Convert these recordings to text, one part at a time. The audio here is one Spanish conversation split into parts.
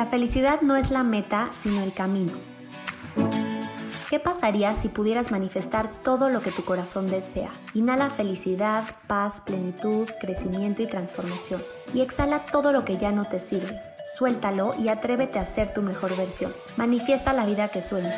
La felicidad no es la meta, sino el camino. ¿Qué pasaría si pudieras manifestar todo lo que tu corazón desea? Inhala felicidad, paz, plenitud, crecimiento y transformación. Y exhala todo lo que ya no te sirve. Suéltalo y atrévete a ser tu mejor versión. Manifiesta la vida que sueñas.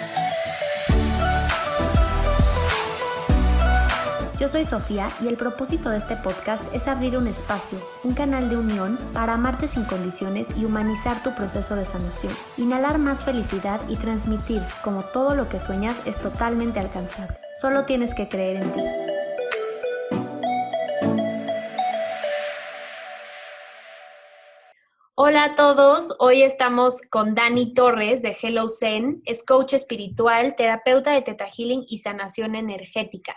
Yo soy Sofía y el propósito de este podcast es abrir un espacio, un canal de unión para amarte sin condiciones y humanizar tu proceso de sanación. Inhalar más felicidad y transmitir como todo lo que sueñas es totalmente alcanzable. Solo tienes que creer en ti. Hola a todos, hoy estamos con Dani Torres de Hello Zen, es coach espiritual, terapeuta de Teta Healing y sanación energética.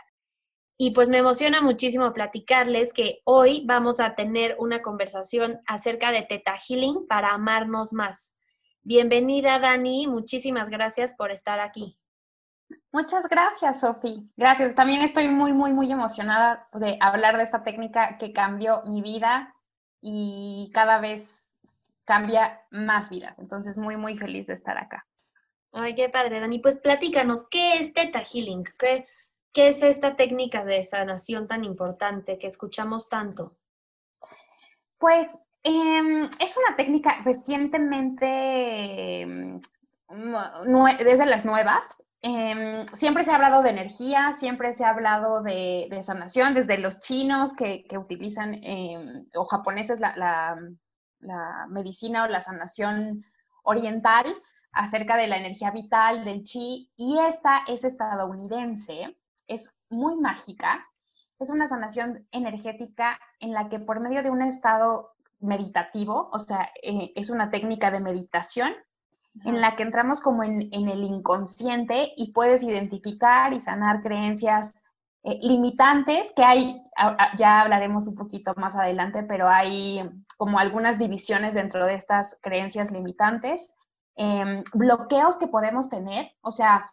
Y pues me emociona muchísimo platicarles que hoy vamos a tener una conversación acerca de Teta Healing para amarnos más. Bienvenida, Dani. Muchísimas gracias por estar aquí. Muchas gracias, Sofi. Gracias. También estoy muy, muy, muy emocionada de hablar de esta técnica que cambió mi vida y cada vez cambia más vidas. Entonces, muy, muy feliz de estar acá. Ay, qué padre, Dani. Pues platícanos, ¿qué es Teta Healing? ¿Qué, ¿Qué es esta técnica de sanación tan importante que escuchamos tanto? Pues em, es una técnica recientemente, em, desde las nuevas. Em, siempre se ha hablado de energía, siempre se ha hablado de, sanación, desde los chinos que, utilizan, o japoneses, la medicina o la sanación oriental acerca de la energía vital, del chi, y esta es estadounidense es muy mágica. Es una sanación energética en la que por medio de un estado meditativo, o sea, eh, es una técnica de meditación en la que entramos como en, el inconsciente y puedes identificar y sanar creencias eh, limitantes que hay, ya hablaremos un poquito más adelante, pero hay como algunas divisiones dentro de estas creencias limitantes, em, bloqueos que podemos tener, o sea,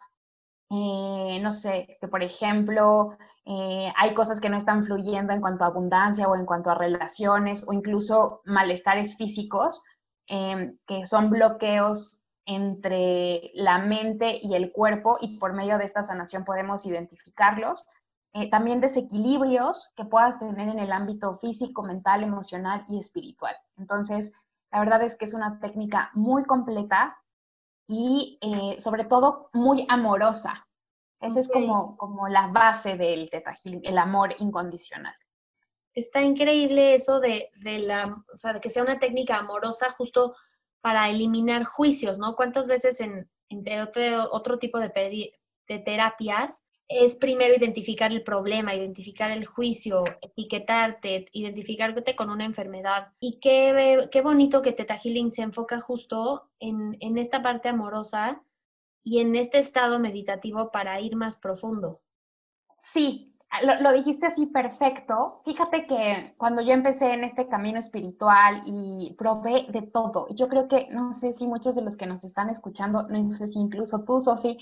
eh, no sé, que por ejemplo eh, hay cosas que no están fluyendo en cuanto a abundancia o en cuanto a relaciones o incluso malestares físicos, em, que son bloqueos entre la mente y el cuerpo y por medio de esta sanación podemos identificarlos. Eh, también desequilibrios que puedas tener en el ámbito físico, mental, emocional y espiritual. Entonces, la verdad es que es una técnica muy completa y eh, sobre todo muy amorosa. Esa es como, como la base del Teta el amor incondicional. Está increíble eso de, la, o sea, de que sea una técnica amorosa justo para eliminar juicios, ¿no? ¿Cuántas veces en, otro, otro, tipo de, de terapias es primero identificar el problema, identificar el juicio, etiquetarte, identificarte con una enfermedad. Y qué, qué bonito que Teta Healing se enfoca justo en, en esta parte amorosa y en este estado meditativo para ir más profundo. Sí, lo, lo, dijiste así perfecto. Fíjate que cuando yo empecé en este camino espiritual y probé de todo, yo creo que, no sé si muchos de los que nos están escuchando, no sé si incluso tú, Sofi,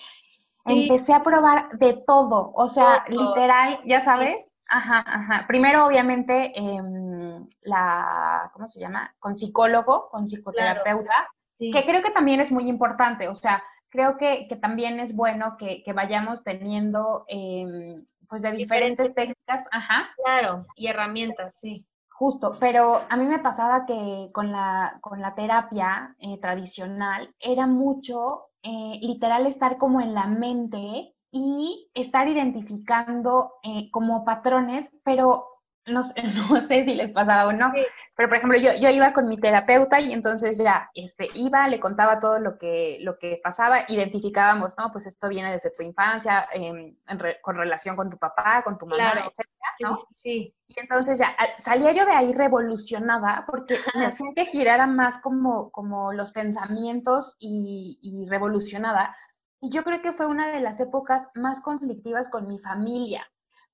Empecé a probar de todo, o sea, literal, ya sabes. Ajá, ajá. Primero, obviamente, em, la, ¿cómo se llama? Con psicólogo, con psicoterapeuta, que creo que también es muy importante, o sea, creo que, también es bueno que, vayamos teniendo, em, pues, de diferentes, técnicas, ajá. Claro, y herramientas, sí. Justo, pero a mí me pasaba que con la, con la terapia eh, tradicional era mucho eh, literal estar como en la mente y estar identificando eh, como patrones, pero no sé, no sé si les pasaba o no, pero por ejemplo, yo, yo iba con mi terapeuta y entonces ya este, iba, le contaba todo lo que, lo que pasaba, identificábamos, no, pues esto viene desde tu infancia, em, con relación con tu papá, con tu mamá, etcétera, ¿no? Sí, sí, Y entonces ya salía yo de ahí revolucionada porque me hacía que girara más como, como los pensamientos y, y revolucionada. Y yo creo que fue una de las épocas más conflictivas con mi familia,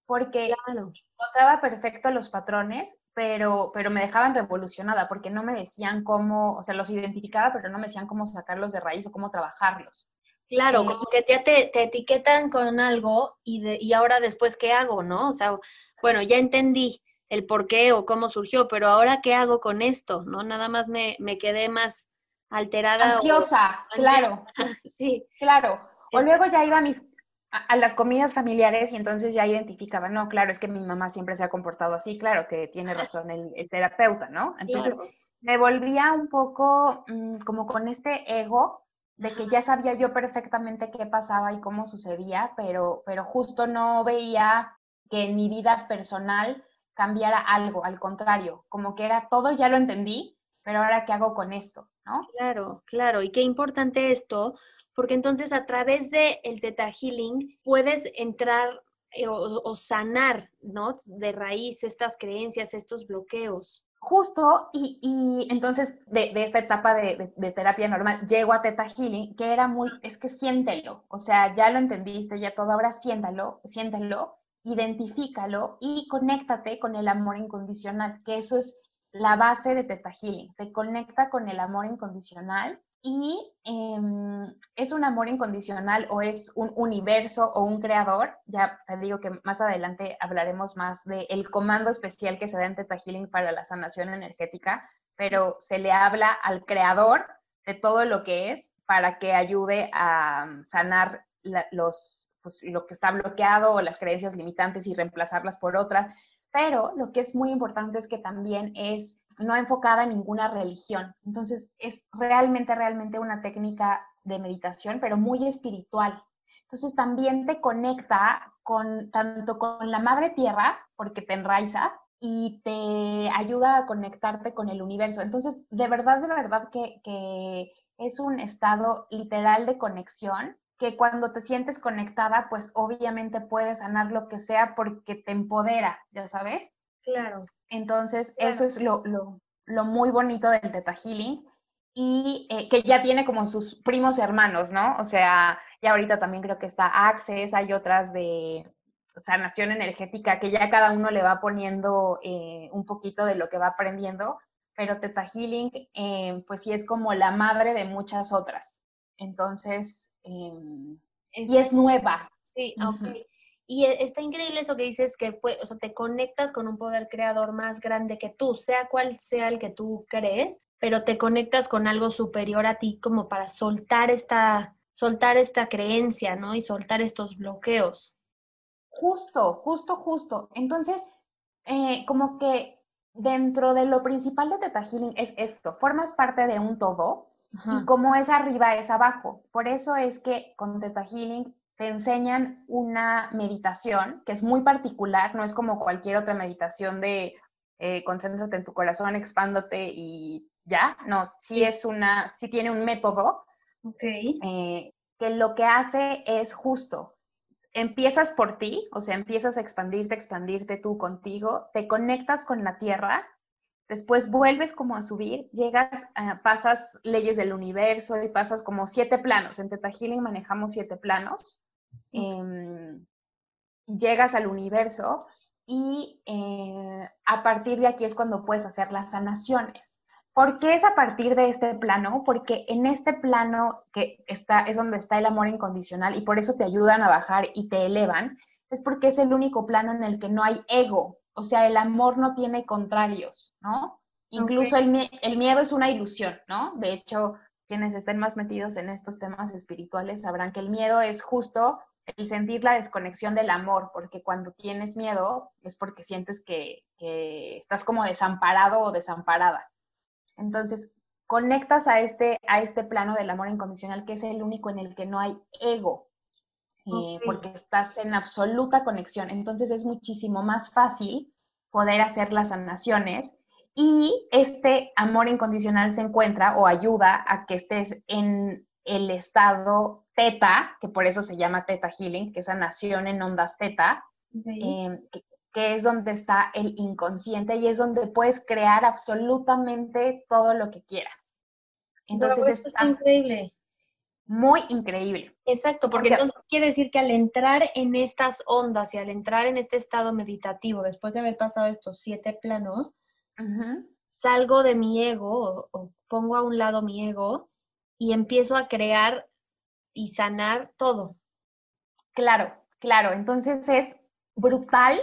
porque encontraba perfecto los patrones, pero, pero me dejaban revolucionada porque no me decían cómo, o sea, los identificaba, pero no me decían cómo sacarlos de raíz o cómo trabajarlos. Claro, como que te, te, etiquetan con algo y, de, y ahora después, ¿qué hago, no? O sea, bueno, ya entendí el por qué o cómo surgió, pero ahora, ¿qué hago con esto, no? Nada más me, me quedé más, alterada. Ansiosa, claro. sí. Claro. O luego ya iba a mis a, las comidas familiares y entonces ya identificaba, no, claro, es que mi mamá siempre se ha comportado así, claro que tiene razón el, terapeuta, ¿no? Entonces me volvía un poco mm, como con este ego de que ya sabía yo perfectamente qué pasaba y cómo sucedía, pero, pero justo no veía que en mi vida personal cambiara algo, al contrario, como que era todo, ya lo entendí, pero ahora qué hago con esto, ¿no? Claro, claro, y qué importante esto, porque entonces a través del el Theta Healing puedes entrar eh, o, sanar, ¿no? De raíz estas creencias, estos bloqueos. Justo, y, entonces de, esta etapa de, terapia normal llego a Theta Healing, que era muy, es que siéntelo, o sea, ya lo entendiste, ya todo, ahora siéntalo, siéntelo, identifícalo y conéctate con el amor incondicional, que eso es la base de Theta Healing, te conecta con el amor incondicional y em, es un amor incondicional o es un universo o un creador. Ya te digo que más adelante hablaremos más del comando especial que se da en Teta Healing para la sanación energética, pero se le habla al creador de todo lo que es para que ayude a sanar los, pues, lo que está bloqueado o las creencias limitantes y reemplazarlas por otras. Pero lo que es muy importante es que también es no enfocada en ninguna religión. Entonces, es realmente, realmente una técnica de meditación, pero muy espiritual. Entonces, también te conecta con tanto con la madre tierra, porque te enraiza, y te ayuda a conectarte con el universo. Entonces, de verdad, de verdad que, que es un estado literal de conexión que cuando te sientes conectada, pues obviamente puedes sanar lo que sea porque te empodera, ya sabes. Claro. Entonces, eso es lo, lo, muy bonito del Teta Healing y eh, que ya tiene como sus primos hermanos, ¿no? O sea, ya ahorita también creo que está Access, hay otras de sanación energética que ya cada uno le va poniendo eh, un poquito de lo que va aprendiendo, pero Teta Healing, eh, pues sí es como la madre de muchas otras. Entonces, em, y es nueva. Sí, ok. Y e, está increíble eso que dices que o sea, te conectas con un poder creador más grande que tú, sea cual sea el que tú crees, pero te conectas con algo superior a ti como para soltar esta, soltar esta creencia, ¿no? Y soltar estos bloqueos. Justo, justo, justo. Entonces, eh, como que dentro de lo principal de Teta Healing es esto, formas parte de un todo y como es arriba es abajo. Por eso es que con Teta Healing te enseñan una meditación que es muy particular, no es como cualquier otra meditación de eh, concéntrate en tu corazón, expándote y ya, no, sí, es una, sí tiene un método eh, que lo que hace es justo, empiezas por ti, o sea, empiezas a expandirte, expandirte tú contigo, te conectas con la tierra, después vuelves como a subir, llegas, pasas leyes del universo y pasas como siete planos. En Teta Healing manejamos siete planos. Em, llegas al universo y eh, a partir de aquí es cuando puedes hacer las sanaciones. ¿Por qué es a partir de este plano? Porque en este plano que está, es donde está el amor incondicional y por eso te ayudan a bajar y te elevan, es porque es el único plano en el que no hay ego, o sea, el amor no tiene contrarios, ¿no? Incluso el, el, miedo es una ilusión, ¿no? De hecho, quienes estén más metidos en estos temas espirituales sabrán que el miedo es justo el sentir la desconexión del amor, porque cuando tienes miedo es porque sientes que, estás como desamparado o desamparada. Entonces, conectas a este, a este plano del amor incondicional, que es el único en el que no hay ego, eh, porque estás en absoluta conexión. Entonces, es muchísimo más fácil poder hacer las sanaciones y este amor incondicional se encuentra o ayuda a que estés en el estado teta, que por eso se llama teta healing, que es sanación en ondas teta, em, que, es donde está el inconsciente y es donde puedes crear absolutamente todo lo que quieras. Entonces es increíble. Muy increíble. Exacto, porque entonces quiere decir que al entrar en estas ondas y al entrar en este estado meditativo, después de haber pasado estos siete planos, salgo de mi ego o pongo a un lado mi ego y empiezo a crear y sanar todo. Claro, claro. Entonces es brutal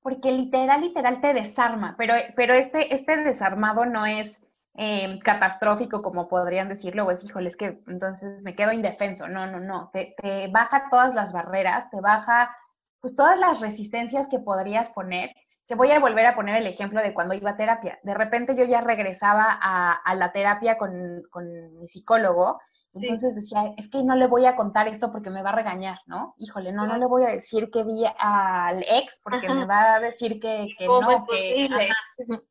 porque literal, literal te desarma, pero, pero este, este desarmado no es eh, catastrófico, como podrían decirlo, o es, híjole, es que entonces me quedo indefenso. No, no, no. Te, te, baja todas las barreras, te baja pues todas las resistencias que podrías poner. Que voy a volver a poner el ejemplo de cuando iba a terapia. De repente yo ya regresaba a, a la terapia con, con, mi psicólogo, entonces decía, es que no le voy a contar esto porque me va a regañar, ¿no? Híjole, no, no le voy a decir que vi al ex porque me va a decir que, que ¿Cómo no. es que, posible?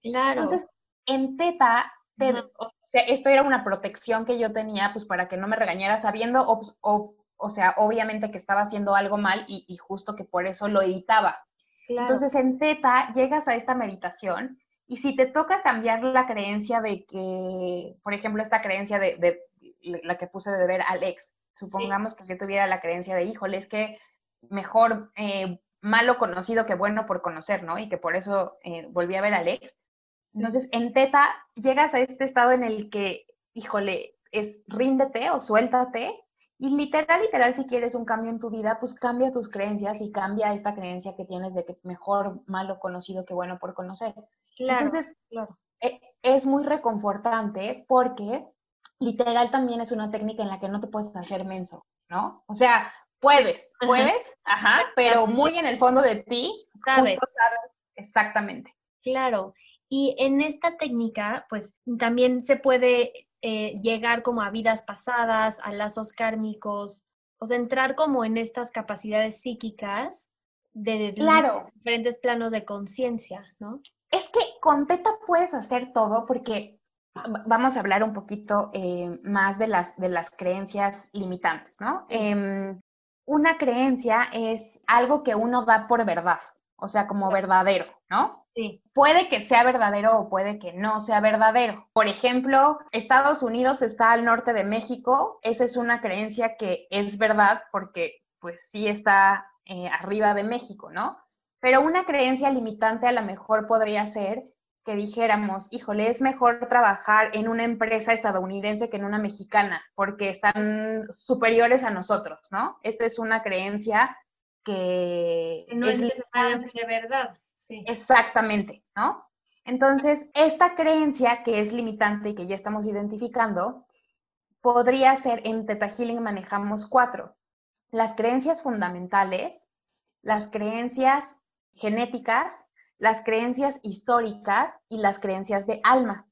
Claro. Entonces, en Teta te, o sea, esto era una protección que yo tenía, pues para que no me regañara, sabiendo, o, o, o sea, obviamente que estaba haciendo algo mal y, y, justo que por eso lo editaba. Claro. Entonces, en Teta llegas a esta meditación y si te toca cambiar la creencia de que, por ejemplo, esta creencia de, de la que puse de ver al ex, supongamos sí. que yo tuviera la creencia de, híjole, es que mejor eh, malo conocido que bueno por conocer, ¿no? Y que por eso eh, volví a ver al ex entonces, en teta llegas a este estado en el que, híjole, es ríndete o suéltate. Y literal, literal, si quieres un cambio en tu vida, pues cambia tus creencias y cambia esta creencia que tienes de que mejor malo conocido que bueno por conocer. Claro, Entonces, claro. es muy reconfortante porque literal también es una técnica en la que no te puedes hacer menso, ¿no? O sea, puedes, puedes, ajá, pero muy en el fondo de ti, sabes. justo sabes exactamente. Claro. Y en esta técnica, pues también se puede eh, llegar como a vidas pasadas, a lazos kármicos, o sea, entrar como en estas capacidades psíquicas de, de claro. diferentes planos de conciencia, ¿no? Es que con Teta puedes hacer todo porque vamos a hablar un poquito eh, más de las, de las creencias limitantes, ¿no? Eh, una creencia es algo que uno da por verdad, o sea, como verdadero, ¿no? Sí. Puede que sea verdadero o puede que no sea verdadero. Por ejemplo, Estados Unidos está al norte de México. Esa es una creencia que es verdad porque pues sí está eh, arriba de México, ¿no? Pero una creencia limitante a lo mejor podría ser que dijéramos, híjole, es mejor trabajar en una empresa estadounidense que en una mexicana porque están superiores a nosotros, ¿no? Esta es una creencia que no es, es necesariamente verdad. Exactamente, ¿no? Entonces, esta creencia que es limitante y que ya estamos identificando, podría ser, en Teta Healing manejamos cuatro. Las creencias fundamentales, las creencias genéticas, las creencias históricas y las creencias de alma.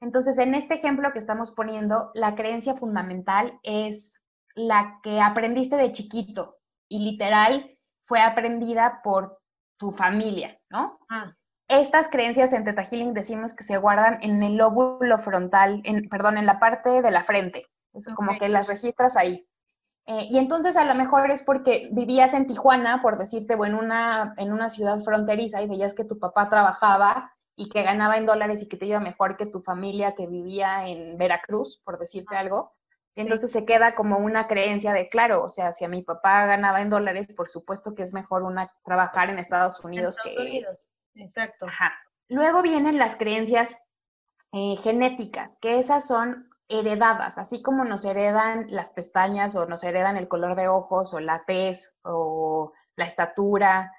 Entonces, en este ejemplo que estamos poniendo, la creencia fundamental es la que aprendiste de chiquito y literal fue aprendida por tu familia, ¿no? Ah. Estas creencias en Teta Healing decimos que se guardan en el lóbulo frontal, en, perdón, en la parte de la frente. Es okay. como que las registras ahí. Eh, y entonces a lo mejor es porque vivías en Tijuana, por decirte, o en una, en una ciudad fronteriza y veías que tu papá trabajaba y que ganaba en dólares y que te iba mejor que tu familia que vivía en Veracruz, por decirte ah. algo. Sí. Entonces se queda como una creencia de, claro, o sea, si a mi papá ganaba en dólares, por supuesto que es mejor una trabajar en Estados Unidos en Estados que... Unidos. Exacto. Ajá. Luego vienen las creencias eh, genéticas, que esas son heredadas, así como nos heredan las pestañas o nos heredan el color de ojos o la tez o la estatura,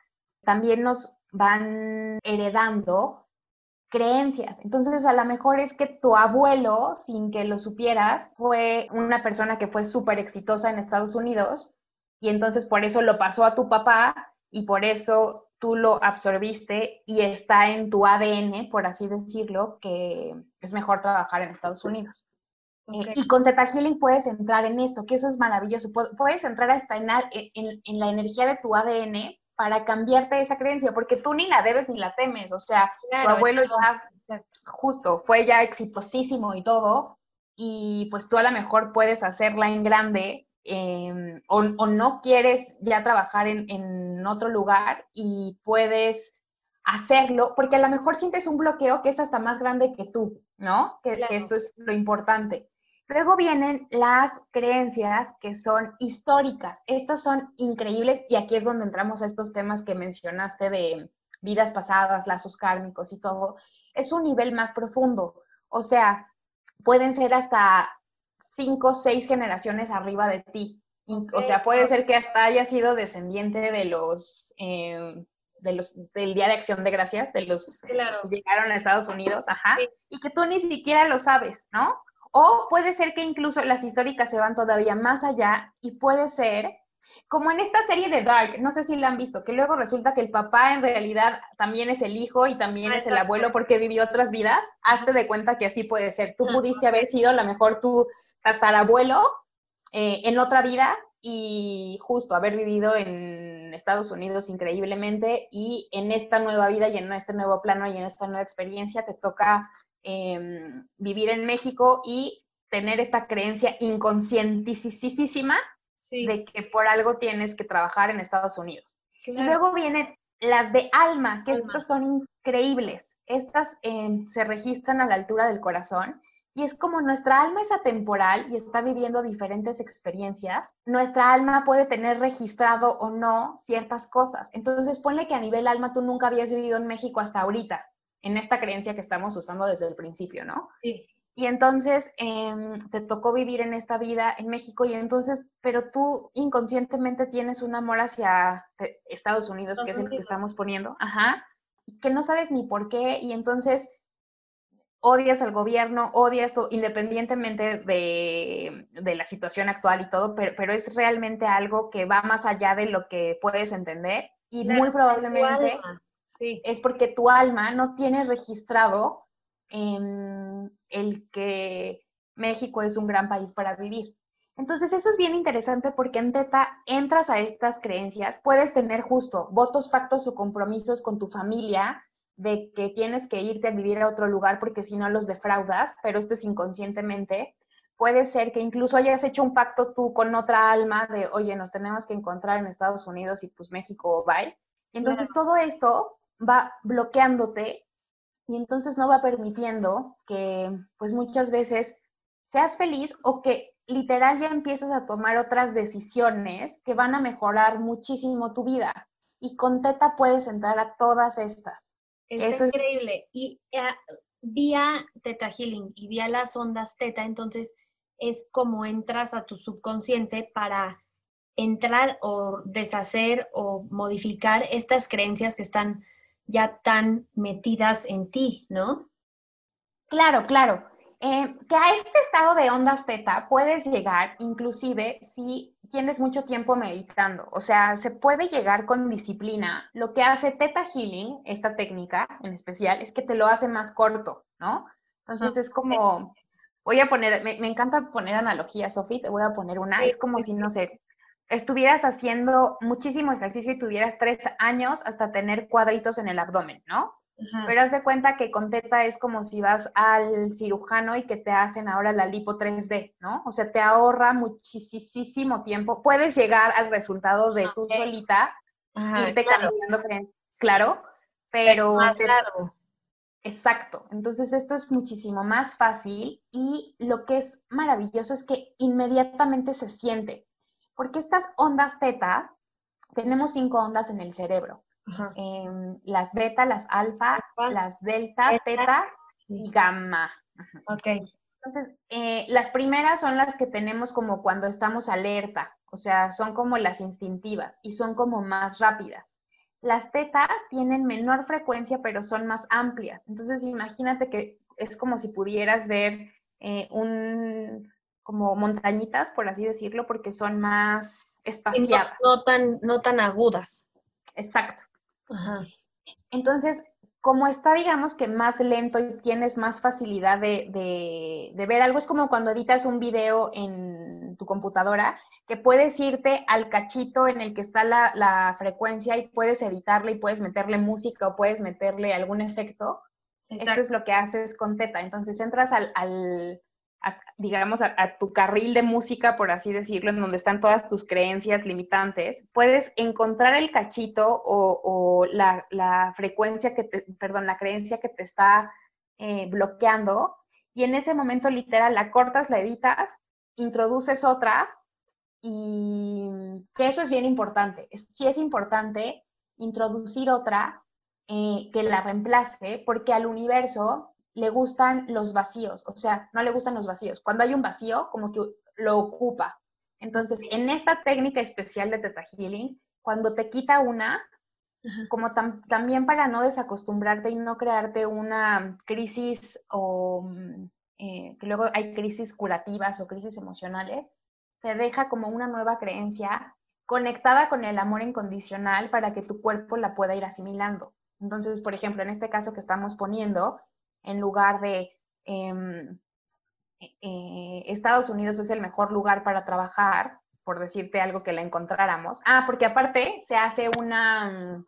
también nos van heredando creencias. Entonces, a lo mejor es que tu abuelo, sin que lo supieras, fue una persona que fue súper exitosa en Estados Unidos y entonces por eso lo pasó a tu papá y por eso tú lo absorbiste y está en tu ADN, por así decirlo, que es mejor trabajar en Estados Unidos. Okay. Eh, y con Teta Healing puedes entrar en esto, que eso es maravilloso. Puedes entrar hasta en, en, en la energía de tu ADN para cambiarte esa creencia, porque tú ni la debes ni la temes, o sea, claro, tu abuelo ya, justo, fue ya exitosísimo y todo, y pues tú a lo mejor puedes hacerla en grande, eh, o, o, no quieres ya trabajar en, en, otro lugar y puedes hacerlo, porque a lo mejor sientes un bloqueo que es hasta más grande que tú, ¿no? Que, claro. que esto es lo importante. Luego vienen las creencias que son históricas. Estas son increíbles y aquí es donde entramos a estos temas que mencionaste de vidas pasadas, lazos kármicos y todo. Es un nivel más profundo. O sea, pueden ser hasta cinco o seis generaciones arriba de ti. Okay. O sea, puede ser que hasta haya sido descendiente de los, eh, de los, del Día de Acción de Gracias, de los que llegaron a Estados Unidos, ajá, y que tú ni siquiera lo sabes, ¿no? O puede ser que incluso las históricas se van todavía más allá y puede ser como en esta serie de Dark, no sé si la han visto, que luego resulta que el papá en realidad también es el hijo y también es el abuelo porque vivió otras vidas. Hazte de cuenta que así puede ser. Tú pudiste haber sido a lo mejor tu tatarabuelo eh, en otra vida y justo haber vivido en Estados Unidos increíblemente y en esta nueva vida y en este nuevo plano y en esta nueva experiencia te toca em, vivir en México y tener esta creencia inconscientísima de que por algo tienes que trabajar en Estados Unidos. Y luego vienen las de alma, que estas son increíbles. Estas em, se registran a la altura del corazón y es como nuestra alma es atemporal y está viviendo diferentes experiencias, nuestra alma puede tener registrado o no ciertas cosas. Entonces, ponle que a nivel alma tú nunca habías vivido en México hasta ahorita, en esta creencia que estamos usando desde el principio, ¿no? Sí. Y entonces em, te tocó vivir en esta vida en México y entonces, pero tú inconscientemente tienes un amor hacia Estados Unidos, que es el que estamos poniendo, ajá, que no sabes ni por qué y entonces odias al gobierno, odias todo, independientemente de, de, la situación actual y todo, pero, pero, es realmente algo que va más allá de lo que puedes entender y muy probablemente es porque tu alma no tiene registrado el que México es un gran país para vivir. Entonces, eso es bien interesante porque en Teta entras a estas creencias, puedes tener justo votos, pactos o compromisos con tu familia de que tienes que irte a vivir a otro lugar porque si no los defraudas, pero esto es inconscientemente. Puede ser que incluso hayas hecho un pacto tú con otra alma de, oye, nos tenemos que encontrar en Estados Unidos y pues México, bye. Entonces, todo esto va bloqueándote y entonces no va permitiendo que pues muchas veces seas feliz o que literal ya empiezas a tomar otras decisiones que van a mejorar muchísimo tu vida. Y con Teta puedes entrar a todas estas. Eso es increíble. Y eh, vía Teta Healing y vía las ondas Teta, entonces es como entras a tu subconsciente para entrar o deshacer o modificar estas creencias que están ya tan metidas en ti, ¿no? Claro, claro. Eh, que a este estado de ondas teta puedes llegar inclusive si tienes mucho tiempo meditando. O sea, se puede llegar con disciplina. Lo que hace Teta Healing, esta técnica en especial, es que te lo hace más corto, ¿no? Entonces es como, voy a poner, me, encanta poner analogías, Sofi, te voy a poner una. Es como si, no sé, estuvieras haciendo muchísimo ejercicio y tuvieras tres años hasta tener cuadritos en el abdomen, ¿no? Pero haz de cuenta que con teta es como si vas al cirujano y que te hacen ahora la lipo 3D, ¿no? O sea, te ahorra muchísimo tiempo. Puedes llegar al resultado de tú solita, y te claro. cambiando, claro, pero... Exacto. Entonces esto es muchísimo más fácil y lo que es maravilloso es que inmediatamente se siente. Porque estas ondas teta, tenemos cinco ondas en el cerebro. Em, las beta, las alfa, las delta, teta y gamma. Entonces, eh, las primeras son las que tenemos como cuando estamos alerta, o sea, son como las instintivas y son como más rápidas. Las tetas tienen menor frecuencia, pero son más amplias. Entonces, imagínate que es como si pudieras ver eh, un, como montañitas, por así decirlo, porque son más espaciadas. No, tan, no tan agudas. Exacto. Entonces, como está, digamos que más lento y tienes más facilidad de, ver algo, es como cuando editas un video en tu computadora, que puedes irte al cachito en el que está la, frecuencia y puedes editarle y puedes meterle música o puedes meterle algún efecto. Esto es lo que haces con Teta. Entonces entras al, digamos, a, tu carril de música, por así decirlo, en donde están todas tus creencias limitantes, puedes encontrar el cachito o, la, frecuencia que te, perdón, la creencia que te está eh, bloqueando y en ese momento literal la cortas, la editas, introduces otra y que eso es bien importante. Es, sí es importante introducir otra eh, que la reemplace porque al universo le gustan los vacíos, o sea, no le gustan los vacíos. Cuando hay un vacío, como que lo ocupa. Entonces, en esta técnica especial de Teta Healing, cuando te quita una, como también para no desacostumbrarte y no crearte una crisis o mm, eh, que luego hay crisis curativas o crisis emocionales, te deja como una nueva creencia conectada con el amor incondicional para que tu cuerpo la pueda ir asimilando. Entonces, por ejemplo, en este caso que estamos poniendo, en lugar de em, eh, Estados Unidos es el mejor lugar para trabajar, por decirte algo que la encontráramos. Ah, porque aparte se hace una,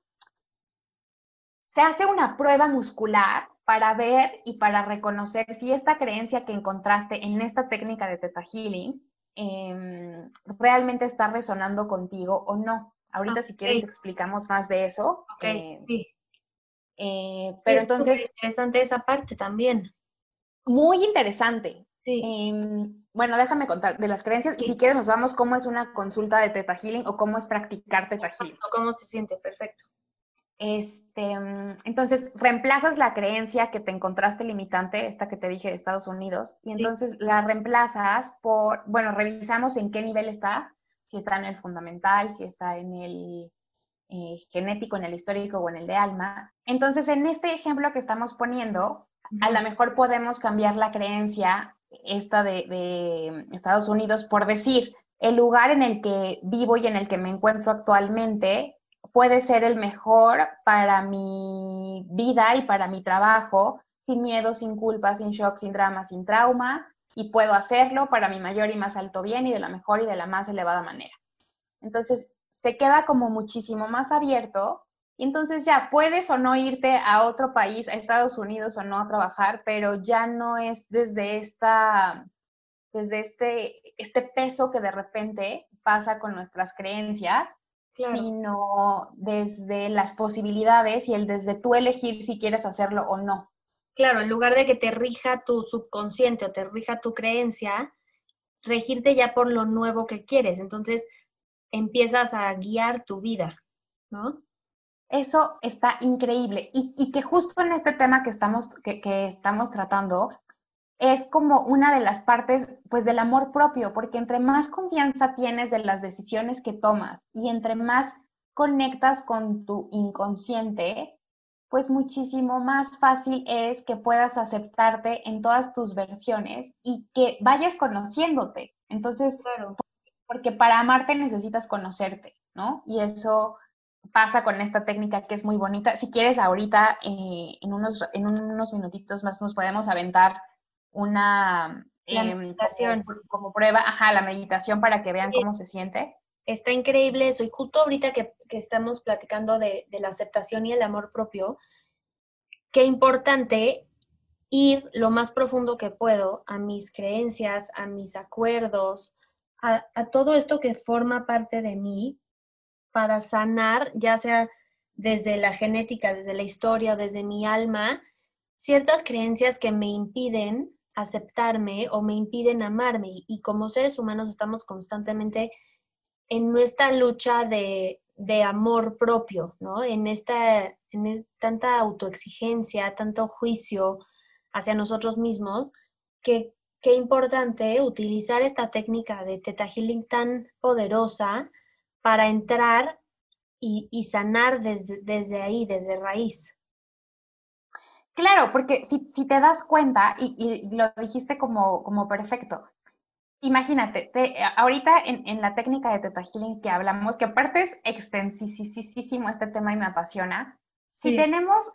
se hace una prueba muscular para ver y para reconocer si esta creencia que encontraste en esta técnica de Theta Healing em, realmente está resonando contigo o no. Ahorita si quieres explicamos más de eso. Ok, eh, sí. Eh, pero entonces... interesante esa parte también. Muy interesante. Sí. Em, bueno, déjame contar de las creencias y si quieres nos vamos cómo es una consulta de Teta Healing o cómo es practicar Teta Healing. cómo se siente, perfecto. Este, mm, entonces, reemplazas la creencia que te encontraste limitante, esta que te dije de Estados Unidos, y entonces la reemplazas por, bueno, revisamos en qué nivel está, si está en el fundamental, si está en el eh, genético, en el histórico o en el de alma. Entonces, en este ejemplo que estamos poniendo, a lo mejor podemos cambiar la creencia esta de, Estados Unidos por decir, el lugar en el que vivo y en el que me encuentro actualmente puede ser el mejor para mi vida y para mi trabajo, sin miedo, sin culpa, sin shock, sin drama, sin trauma, y puedo hacerlo para mi mayor y más alto bien y de la mejor y de la más elevada manera. Entonces, se queda como muchísimo más abierto y entonces ya puedes o no irte a otro país, a Estados Unidos o no a trabajar, pero ya no es desde esta, desde este, este peso que de repente pasa con nuestras creencias, sino desde las posibilidades y el desde tú elegir si quieres hacerlo o no. Claro, en lugar de que te rija tu subconsciente o te rija tu creencia, regirte ya por lo nuevo que quieres. Entonces empiezas a guiar tu vida, ¿no? Eso está increíble. Y, que justo en este tema que estamos, que, estamos tratando, es como una de las partes, pues, del amor propio, porque entre más confianza tienes de las decisiones que tomas y entre más conectas con tu inconsciente, pues muchísimo más fácil es que puedas aceptarte en todas tus versiones y que vayas conociéndote. Entonces, porque para amarte necesitas conocerte, ¿no? Y eso pasa con esta técnica que es muy bonita. Si quieres, ahorita eh, en, unos, en unos minutitos más nos podemos aventar una em, meditación. Como, prueba, ajá, la meditación para que vean cómo se siente. Está increíble eso. Y justo ahorita que, que estamos platicando de, de, la aceptación y el amor propio, qué importante ir lo más profundo que puedo a mis creencias, a mis acuerdos, a, todo esto que forma parte de mí para sanar, ya sea desde la genética, desde la historia, desde mi alma, ciertas creencias que me impiden aceptarme o me impiden amarme. Y como seres humanos estamos constantemente en nuestra lucha de, amor propio, ¿no? En esta, en tanta autoexigencia, tanto juicio hacia nosotros mismos, que qué importante utilizar esta técnica de Teta Healing tan poderosa para entrar y, sanar desde, desde, ahí, desde raíz. Claro, porque si, te das cuenta, y, lo dijiste como, como perfecto, imagínate, te, ahorita en, la técnica de Teta Healing que hablamos, que aparte es extensísimo este tema y me apasiona, si tenemos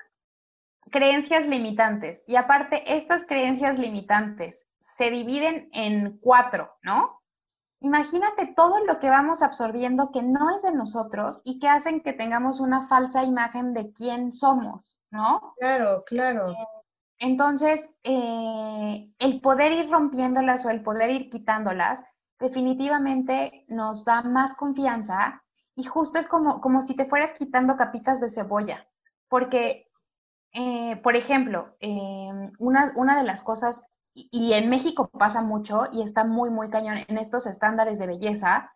creencias limitantes y aparte estas creencias limitantes se dividen en cuatro, ¿no? Imagínate todo lo que vamos absorbiendo que no es de nosotros y que hacen que tengamos una falsa imagen de quién somos, ¿no? Claro, claro. Eh, entonces, eh, el poder ir rompiéndolas o el poder ir quitándolas definitivamente nos da más confianza y justo es como, como si te fueras quitando capitas de cebolla, porque, eh, por ejemplo, una, una de las cosas y en México pasa mucho y está muy, muy cañón en estos estándares de belleza,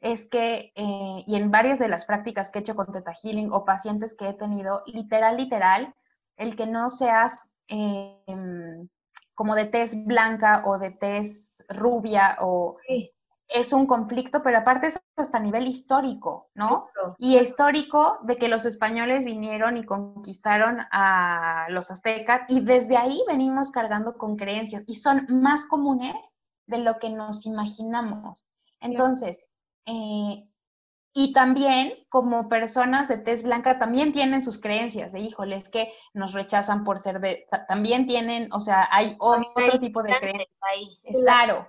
es que, eh, y en varias de las prácticas que he hecho con Teta Healing o pacientes que he tenido, literal, literal, el que no seas em, como de tez blanca o de tez rubia o es un conflicto, pero aparte es hasta a nivel histórico, ¿no? Y histórico de que los españoles vinieron y conquistaron a los aztecas y desde ahí venimos cargando con creencias y son más comunes de lo que nos imaginamos. Entonces, eh, y también como personas de tez blanca también tienen sus creencias de, híjole, es que nos rechazan por ser de, también tienen, o sea, hay otro tipo de creencias. Ahí, claro.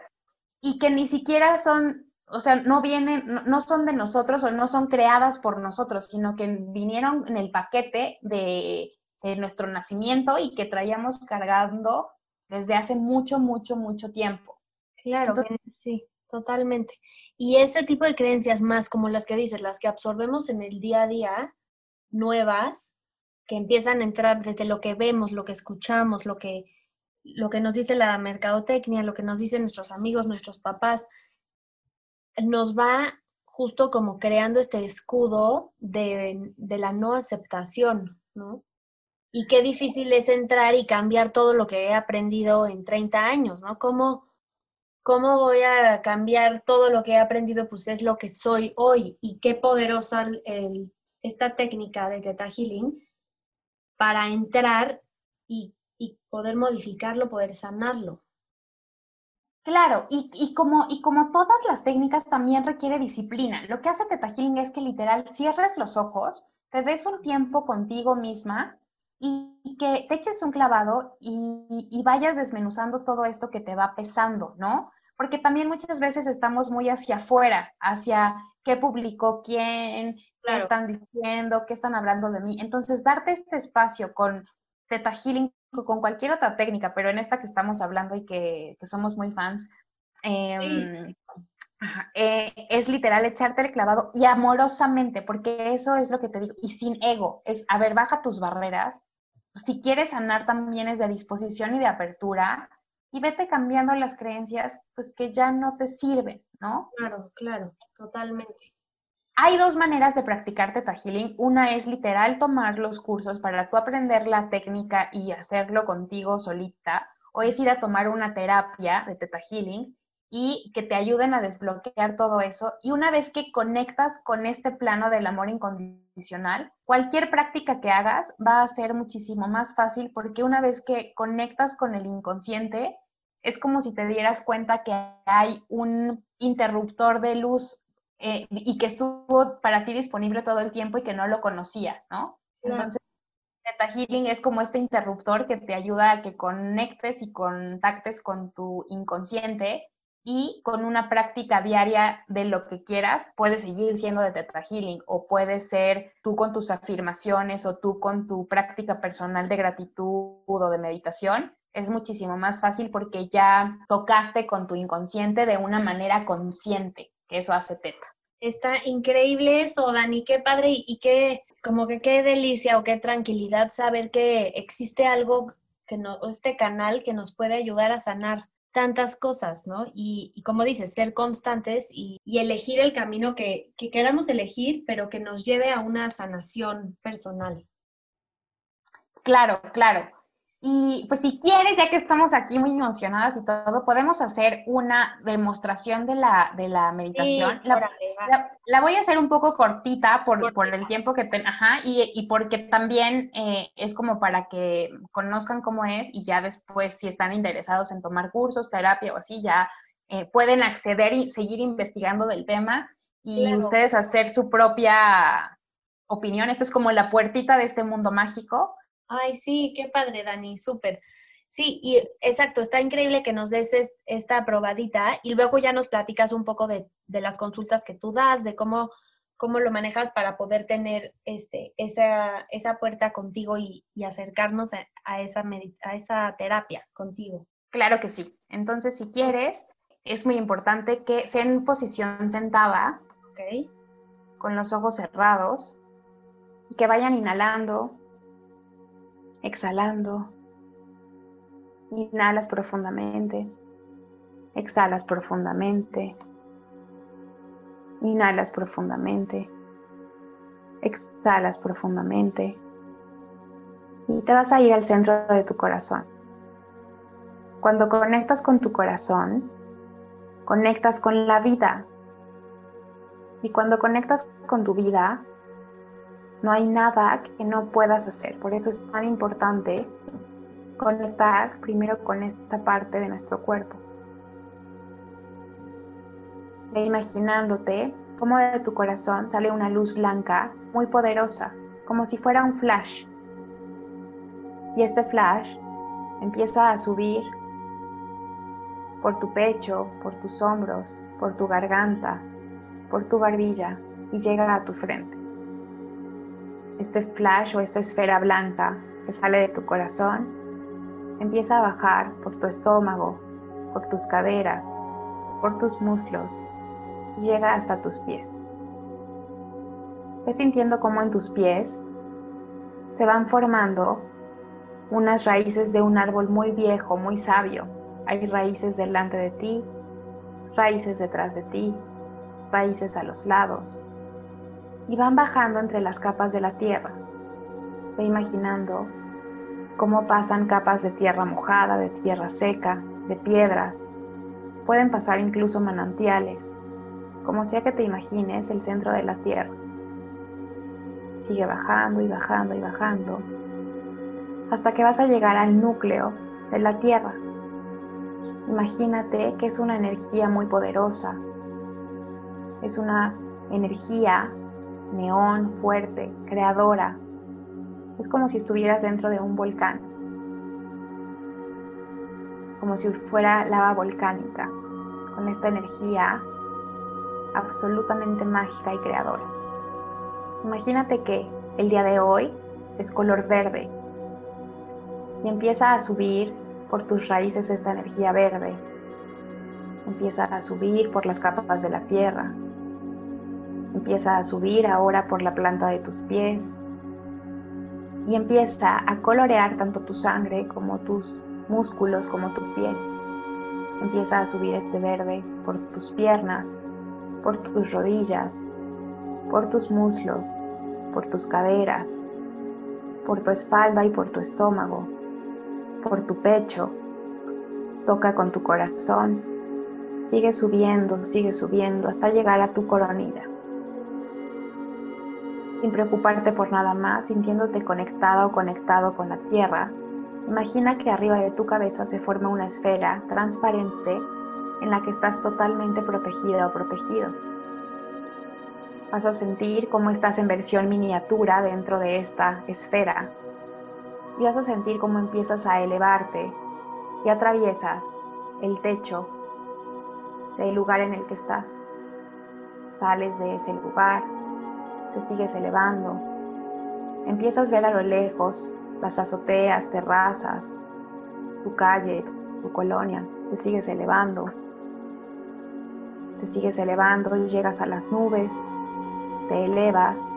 Y que ni siquiera son, o sea, no vienen, no, son de nosotros o no son creadas por nosotros, sino que vinieron en el paquete de, nuestro nacimiento y que traíamos cargando desde hace mucho, mucho, mucho tiempo. Claro, sí. Totalmente. Y ese tipo de creencias más como las que dices, las que absorbemos en el día a día, nuevas, que empiezan a entrar desde lo que vemos, lo que escuchamos, lo que, lo que nos dice la mercadotecnia, lo que nos dicen nuestros amigos, nuestros papás, nos va justo como creando este escudo de, de la no aceptación, ¿no? Y qué difícil es entrar y cambiar todo lo que he aprendido en 30 años, ¿no? Como ¿Cómo voy a cambiar todo lo que he aprendido? Pues es lo que soy hoy y qué poderosa esta técnica de Theta Healing para entrar y, poder modificarlo, poder sanarlo. Claro, y, como, y como todas las técnicas también requiere disciplina. Lo que hace Theta Healing es que literal cierres los ojos, te des un tiempo contigo misma y, que te eches un clavado y, y, vayas desmenuzando todo esto que te va pesando, ¿no? porque también muchas veces estamos muy hacia afuera, hacia qué publicó quién, qué están diciendo, qué están hablando de mí. Entonces, darte este espacio con Teta Healing, con cualquier otra técnica, pero en esta que estamos hablando y que, somos muy fans, em, eh, es literal echarte el clavado y amorosamente, porque eso es lo que te digo, y sin ego, es, a ver, baja tus barreras. Si quieres sanar también es de disposición y de apertura, y vete cambiando las creencias, pues que ya no te sirven, ¿no? Claro, claro, totalmente. Hay dos maneras de practicar Teta Healing. Una es literal tomar los cursos para tú aprender la técnica y hacerlo contigo solita, o es ir a tomar una terapia de Teta Healing y que te ayuden a desbloquear todo eso. Y una vez que conectas con este plano del amor incondicional, cualquier práctica que hagas va a ser muchísimo más fácil porque una vez que conectas con el inconsciente, es como si te dieras cuenta que hay un interruptor de luz eh, y que estuvo para ti disponible todo el tiempo y que no lo conocías, ¿no? Entonces, Theta Healing es como este interruptor que te ayuda a que conectes y contactes con tu inconsciente y con una práctica diaria de lo que quieras, puedes seguir siendo de Theta Healing o puede ser tú con tus afirmaciones o tú con tu práctica personal de gratitud o de meditación es muchísimo más fácil porque ya tocaste con tu inconsciente de una manera consciente, que eso hace teta. Está increíble eso, Dani, qué padre y qué, como que qué delicia o qué tranquilidad saber que existe algo que no, este canal que nos puede ayudar a sanar tantas cosas, ¿no? Y, como dices, ser constantes y, elegir el camino que, que queramos elegir, pero que nos lleve a una sanación personal. Claro, claro. Y pues si quieres, ya que estamos aquí muy emocionadas y todo, podemos hacer una demostración de la, de la meditación. la, voy a hacer un poco cortita por, por el tiempo que ten, ajá, y, y, porque también eh, es como para que conozcan cómo es y ya después si están interesados en tomar cursos, terapia o así, ya eh, pueden acceder y seguir investigando del tema y ustedes hacer su propia opinión. Esta es como la puertita de este mundo mágico Ay, sí, qué padre, Dani, súper. Sí, y exacto, está increíble que nos des esta probadita y luego ya nos platicas un poco de, las consultas que tú das, de cómo, cómo lo manejas para poder tener este, esa, esa puerta contigo y, acercarnos a, esa a esa terapia contigo. Claro que sí. Entonces, si quieres, es muy importante que sea en posición sentada, okay. con los ojos cerrados, y que vayan inhalando exhalando. Inhalas profundamente. Exhalas profundamente. Inhalas profundamente. Exhalas profundamente. Y te vas a ir al centro de tu corazón. Cuando conectas con tu corazón, conectas con la vida. Y cuando conectas con tu vida, no hay nada que no puedas hacer. Por eso es tan importante conectar primero con esta parte de nuestro cuerpo. Ve imaginándote cómo de tu corazón sale una luz blanca muy poderosa, como si fuera un flash. Y este flash empieza a subir por tu pecho, por tus hombros, por tu garganta, por tu barbilla y llega a tu frente. Este flash o esta esfera blanca que sale de tu corazón empieza a bajar por tu estómago, por tus caderas, por tus muslos llega hasta tus pies. Ves sintiendo cómo en tus pies se van formando unas raíces de un árbol muy viejo, muy sabio. Hay raíces delante de ti, raíces detrás de ti, raíces a los lados. Y van bajando entre las capas de la tierra. Ve imaginando cómo pasan capas de tierra mojada, de tierra seca, de piedras. Pueden pasar incluso manantiales, como sea que te imagines el centro de la tierra. Sigue bajando y bajando y bajando hasta que vas a llegar al núcleo de la Tierra. Imagínate que es una energía muy poderosa. Es una energía neón, fuerte, creadora. Es como si estuvieras dentro de un volcán. Como si fuera lava volcánica, con esta energía absolutamente mágica y creadora. Imagínate que el día de hoy es color verde, y empieza a subir por tus raíces esta energía verde. Empieza a subir por las capas de la tierra. Empieza a subir ahora por la planta de tus pies. Y empieza a colorear tanto tu sangre como tus músculos, como tu piel. Empieza a subir este verde por tus piernas, por tus rodillas, por tus muslos, por tus caderas, por tu espalda y por tu estómago, por tu pecho, toca con tu corazón, sigue subiendo, sigue subiendo hasta llegar a tu coronilla. Sin preocuparte por nada más, sintiéndote conectada o conectado con la tierra, imagina que arriba de tu cabeza se forma una esfera transparente en la que estás totalmente protegida o protegido. Vas a sentir cómo estás en versión miniatura dentro de esta esfera y vas a sentir cómo empiezas a elevarte y atraviesas el techo del lugar en el que estás. Sales de ese lugar, te sigues elevando, empiezas a ver a lo lejos las azoteas, terrazas, tu calle, tu, colonia, te sigues elevando, te sigues elevando y llegas a las nubes, te elevas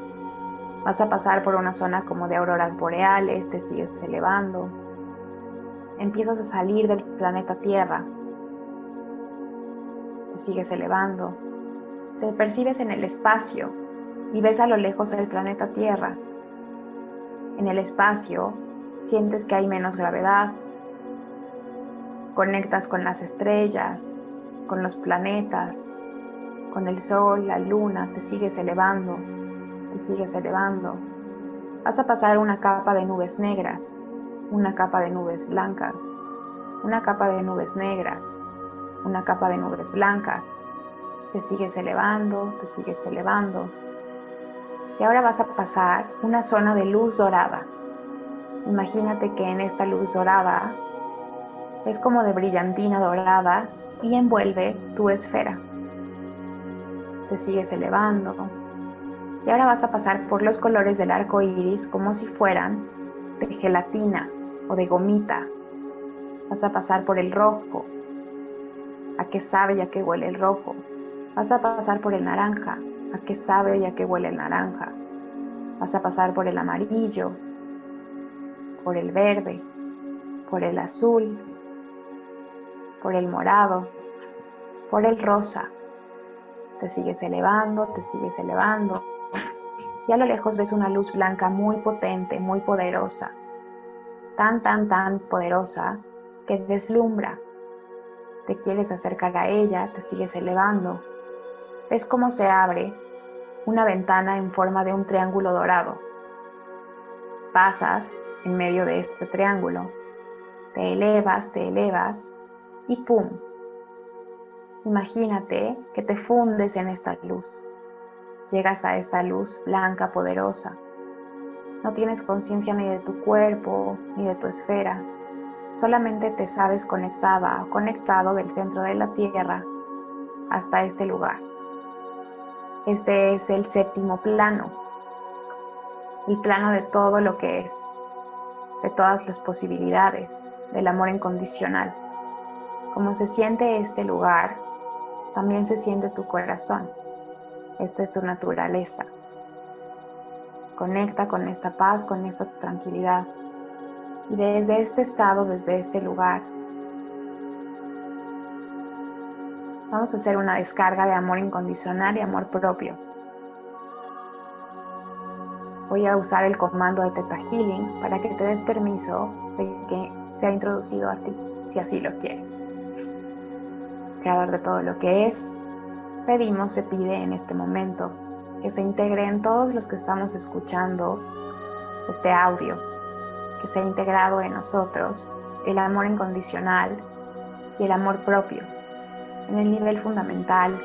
Vas a pasar por una zona como de auroras boreales, te sigues elevando. Empiezas a salir del planeta Tierra. Te sigues elevando. Te percibes en el espacio y ves a lo lejos el planeta Tierra. En el espacio sientes que hay menos gravedad. Conectas con las estrellas, con los planetas, con el sol, la luna, te sigues elevando te sigues elevando. Vas a pasar una capa de nubes negras, una capa de nubes blancas, una capa de nubes negras, una capa de nubes blancas. Te sigues elevando, te sigues elevando. Y ahora vas a pasar una zona de luz dorada. Imagínate que en esta luz dorada es como de brillantina dorada y envuelve tu esfera. Te sigues elevando, y ahora vas a pasar por los colores del arco iris como si fueran de gelatina o de gomita. Vas a pasar por el rojo. ¿A qué sabe y a qué huele el rojo? Vas a pasar por el naranja. ¿A qué sabe y a qué huele el naranja? Vas a pasar por el amarillo, por el verde, por el azul, por el morado, por el rosa. Te sigues elevando, te sigues elevando, y a lo lejos ves una luz blanca muy potente, muy poderosa, tan, tan, tan poderosa que deslumbra, te quieres acercar a ella, te sigues elevando. Ves cómo se abre una ventana en forma de un triángulo dorado. Pasas en medio de este triángulo. Te elevas, te elevas y ¡pum! Imagínate que te fundes en esta luz. Llegas a esta luz blanca, poderosa. No tienes conciencia ni de tu cuerpo, ni de tu esfera. Solamente te sabes conectada conectado del centro de la Tierra hasta este lugar. Este es el séptimo plano, el plano de todo lo que es, de todas las posibilidades, del amor incondicional. Como se siente este lugar, también se siente tu corazón. Esta es tu naturaleza. Conecta con esta paz, con esta tranquilidad. Y desde este estado, desde este lugar, vamos a hacer una descarga de amor incondicional y amor propio. Voy a usar el comando de Teta Healing para que te des permiso de que sea introducido a ti, si así lo quieres. Creador de todo lo que es, pedimos, se pide en este momento que se integre en todos los que estamos escuchando este audio, que sea integrado en nosotros el amor incondicional y el amor propio, en el nivel fundamental,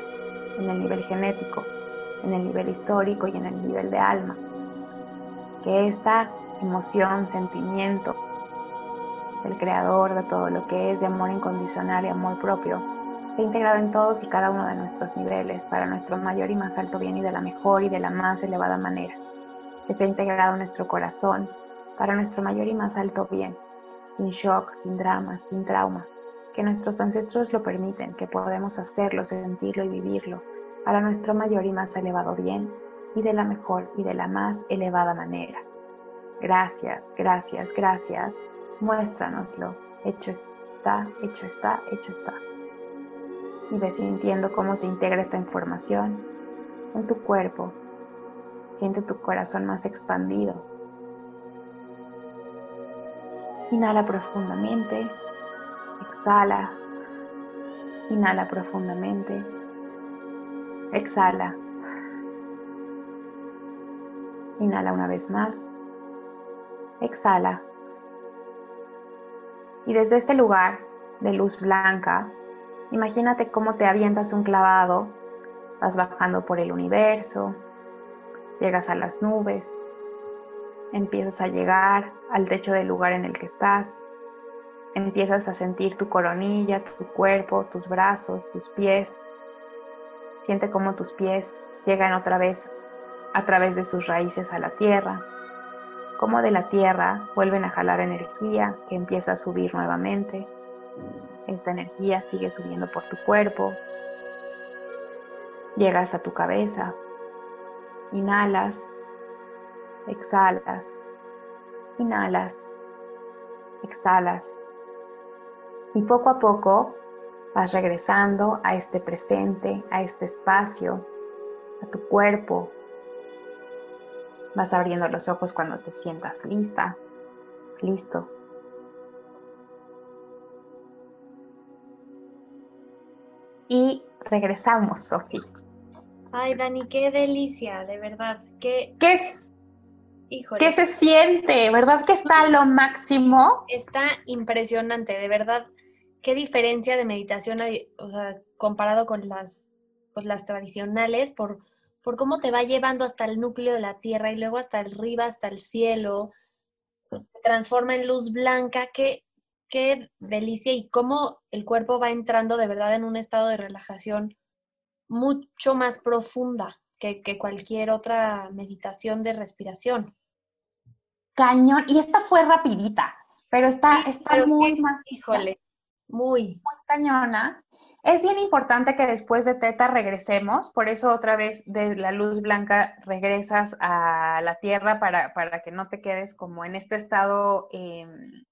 en el nivel genético, en el nivel histórico y en el nivel de alma. Que esta emoción, sentimiento del creador de todo lo que es de amor incondicional y amor propio se ha integrado en todos y cada uno de nuestros niveles para nuestro mayor y más alto bien y de la mejor y de la más elevada manera. Que se ha integrado en nuestro corazón para nuestro mayor y más alto bien, sin shock, sin drama, sin trauma. Que nuestros ancestros lo permiten, que podemos hacerlo, sentirlo y vivirlo para nuestro mayor y más elevado bien y de la mejor y de la más elevada manera. Gracias, gracias, gracias. Muéstranoslo. Hecho está, hecho está, hecho está y ves sintiendo cómo se integra esta información en tu cuerpo. Siente tu corazón más expandido. Inhala profundamente. Exhala. Inhala profundamente. Exhala. Inhala una vez más. Exhala. Y desde este lugar de luz blanca Imagínate cómo te avientas un clavado, vas bajando por el universo, llegas a las nubes, empiezas a llegar al techo del lugar en el que estás, empiezas a sentir tu coronilla, tu cuerpo, tus brazos, tus pies. Siente cómo tus pies llegan otra vez a través de sus raíces a la tierra, cómo de la tierra vuelven a jalar energía que empieza a subir nuevamente. Esta energía sigue subiendo por tu cuerpo. Llega hasta tu cabeza. Inhalas. Exhalas. Inhalas. Exhalas. Y poco a poco vas regresando a este presente, a este espacio, a tu cuerpo. Vas abriendo los ojos cuando te sientas lista, listo. y regresamos, Sofi. Ay, Dani, qué delicia, de verdad. Qué, ¿Qué es? ¿Qué se siente? ¿Verdad que está lo máximo? Está impresionante, de verdad. Qué diferencia de meditación o sea, comparado con las, pues, las tradicionales, por, por cómo te va llevando hasta el núcleo de la tierra y luego hasta arriba, hasta el cielo. Se transforma en luz blanca. Qué, qué delicia y cómo el cuerpo va entrando de verdad en un estado de relajación mucho más profunda que, cualquier otra meditación de respiración. Cañón, y esta fue rapidita, pero está, está muy Híjole, muy. Muy cañona. Es bien importante que después de Teta regresemos, por eso otra vez de la luz blanca regresas a la tierra para, para que no te quedes como en este estado em,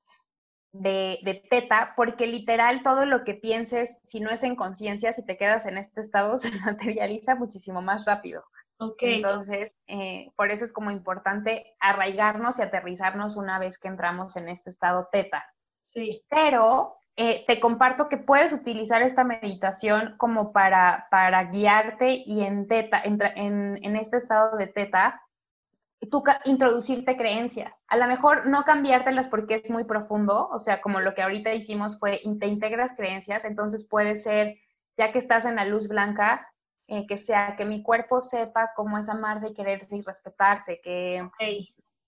de, teta, porque literal todo lo que pienses, si no es en conciencia, si te quedas en este estado, se materializa muchísimo más rápido. Okay. Entonces, eh, por eso es como importante arraigarnos y aterrizarnos una vez que entramos en este estado teta. Sí. Pero eh, te comparto que puedes utilizar esta meditación como para, para guiarte y en teta, en, en, este estado de teta, tú introducirte creencias. A lo mejor no cambiártelas porque es muy profundo, o sea, como lo que ahorita hicimos fue, te integras creencias, entonces puede ser, ya que estás en la luz blanca, eh, que sea que mi cuerpo sepa cómo es amarse y quererse y respetarse, que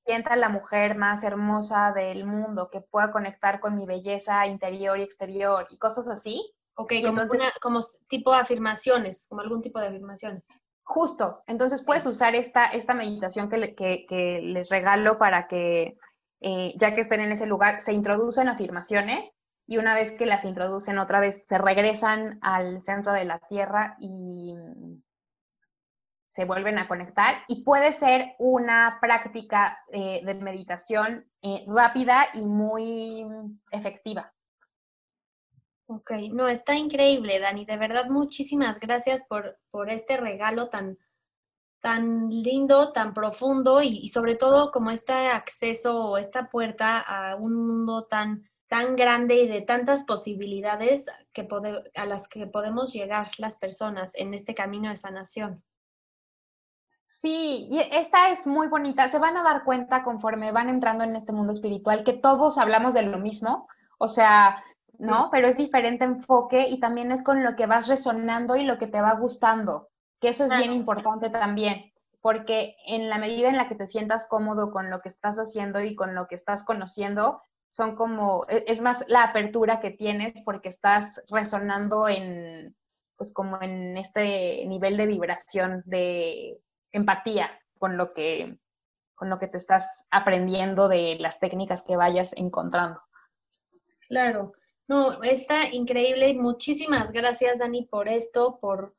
sienta la mujer más hermosa del mundo, que pueda conectar con mi belleza interior y exterior y cosas así. Ok, como, entonces, como tipo de afirmaciones, como algún tipo de afirmaciones. Justo, entonces puedes usar esta, esta meditación que, que, les regalo para que, eh, ya que estén en ese lugar, se introducen afirmaciones y una vez que las introducen otra vez, se regresan al centro de la Tierra y se vuelven a conectar. Y puede ser una práctica eh, de meditación eh, rápida y muy efectiva. Ok, no, está increíble, Dani. De verdad, muchísimas gracias por, por este regalo tan, tan lindo, tan profundo y, y, sobre todo como este acceso o esta puerta a un mundo tan, tan grande y de tantas posibilidades que a las que podemos llegar las personas en este camino de sanación. Sí, y esta es muy bonita. Se van a dar cuenta conforme van entrando en este mundo espiritual que todos hablamos de lo mismo. O sea, ¿no? Pero es diferente enfoque y también es con lo que vas resonando y lo que te va gustando, que eso es bien importante también, porque en la medida en la que te sientas cómodo con lo que estás haciendo y con lo que estás conociendo, son como, e, es más la apertura que tienes porque estás resonando en, pues como en este nivel de vibración, de empatía con lo que, con lo que te estás aprendiendo de las técnicas que vayas encontrando. Claro. No, está increíble. Muchísimas gracias, Dani, por esto, por,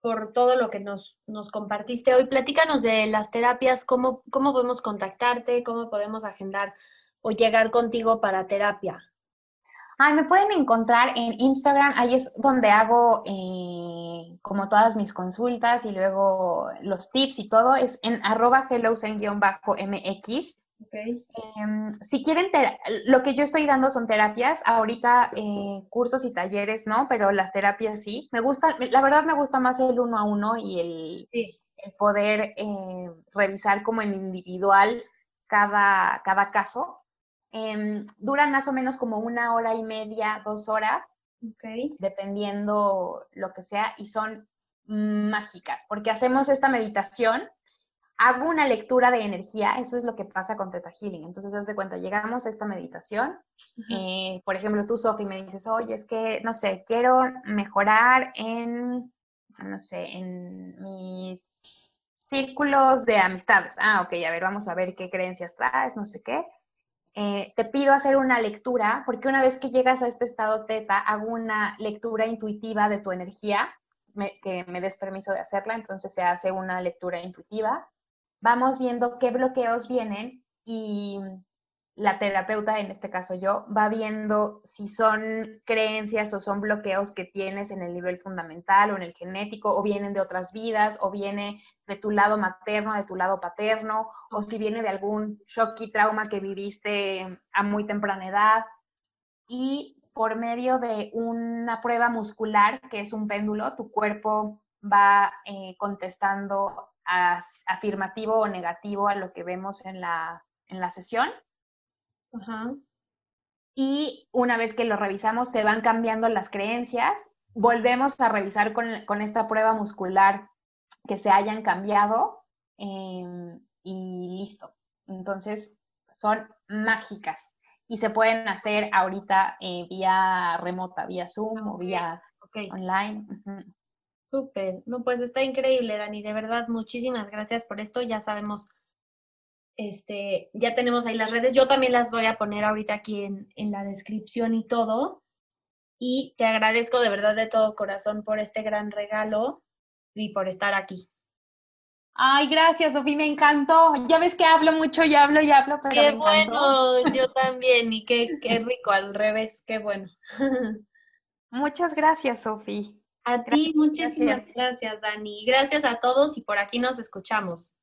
por todo lo que nos, nos compartiste hoy. Platícanos de las terapias, cómo, cómo podemos contactarte, cómo podemos agendar o llegar contigo para terapia. Ay, me pueden encontrar en Instagram, ahí es donde hago eh, como todas mis consultas y luego los tips y todo, es en arroba hellosen-mx. Em, si quieren, lo que yo estoy dando son terapias, ahorita eh, cursos y talleres, ¿no? Pero las terapias sí. Me gusta, la verdad me gusta más el uno a uno y el, poder eh, revisar como en individual cada, cada caso. Em, duran más o menos como una hora y media, dos horas, dependiendo lo que sea, y son mágicas, porque hacemos esta meditación hago una lectura de energía, eso es lo que pasa con Teta Healing. Entonces, haz de cuenta, llegamos a esta meditación. Eh, por ejemplo, tú, Sofi, me dices, oye, es que, no sé, quiero mejorar en, no sé, en mis círculos de amistades. Ah, ok, a ver, vamos a ver qué creencias traes, no sé qué. Eh, te pido hacer una lectura, porque una vez que llegas a este estado teta, hago una lectura intuitiva de tu energía, que me des permiso de hacerla, entonces se hace una lectura intuitiva. Vamos viendo qué bloqueos vienen y la terapeuta, en este caso yo, va viendo si son creencias o son bloqueos que tienes en el nivel fundamental o en el genético, o vienen de otras vidas, o viene de tu lado materno, de tu lado paterno, o si viene de algún shock y trauma que viviste a muy temprana edad. Y por medio de una prueba muscular, que es un péndulo, tu cuerpo va eh, contestando afirmativo o negativo a lo que vemos en la, en la sesión. Y una vez que lo revisamos, se van cambiando las creencias. Volvemos a revisar con, esta prueba muscular que se hayan cambiado em, y listo. Entonces, son mágicas y se pueden hacer ahorita eh, vía remota, vía Zoom o vía online. Súper, no, pues está increíble, Dani, de verdad, muchísimas gracias por esto, ya sabemos, este, ya tenemos ahí las redes, yo también las voy a poner ahorita aquí en, en la descripción y todo, y te agradezco de verdad de todo corazón por este gran regalo y por estar aquí. Ay, gracias, Sofía, me encantó. Ya ves que hablo mucho y hablo y hablo, pero Qué bueno, yo también, y qué, qué rico, al revés, qué bueno. Muchas gracias, Sofía. A ti, muchísimas gracias. gracias, Dani. Gracias a todos y por aquí nos escuchamos.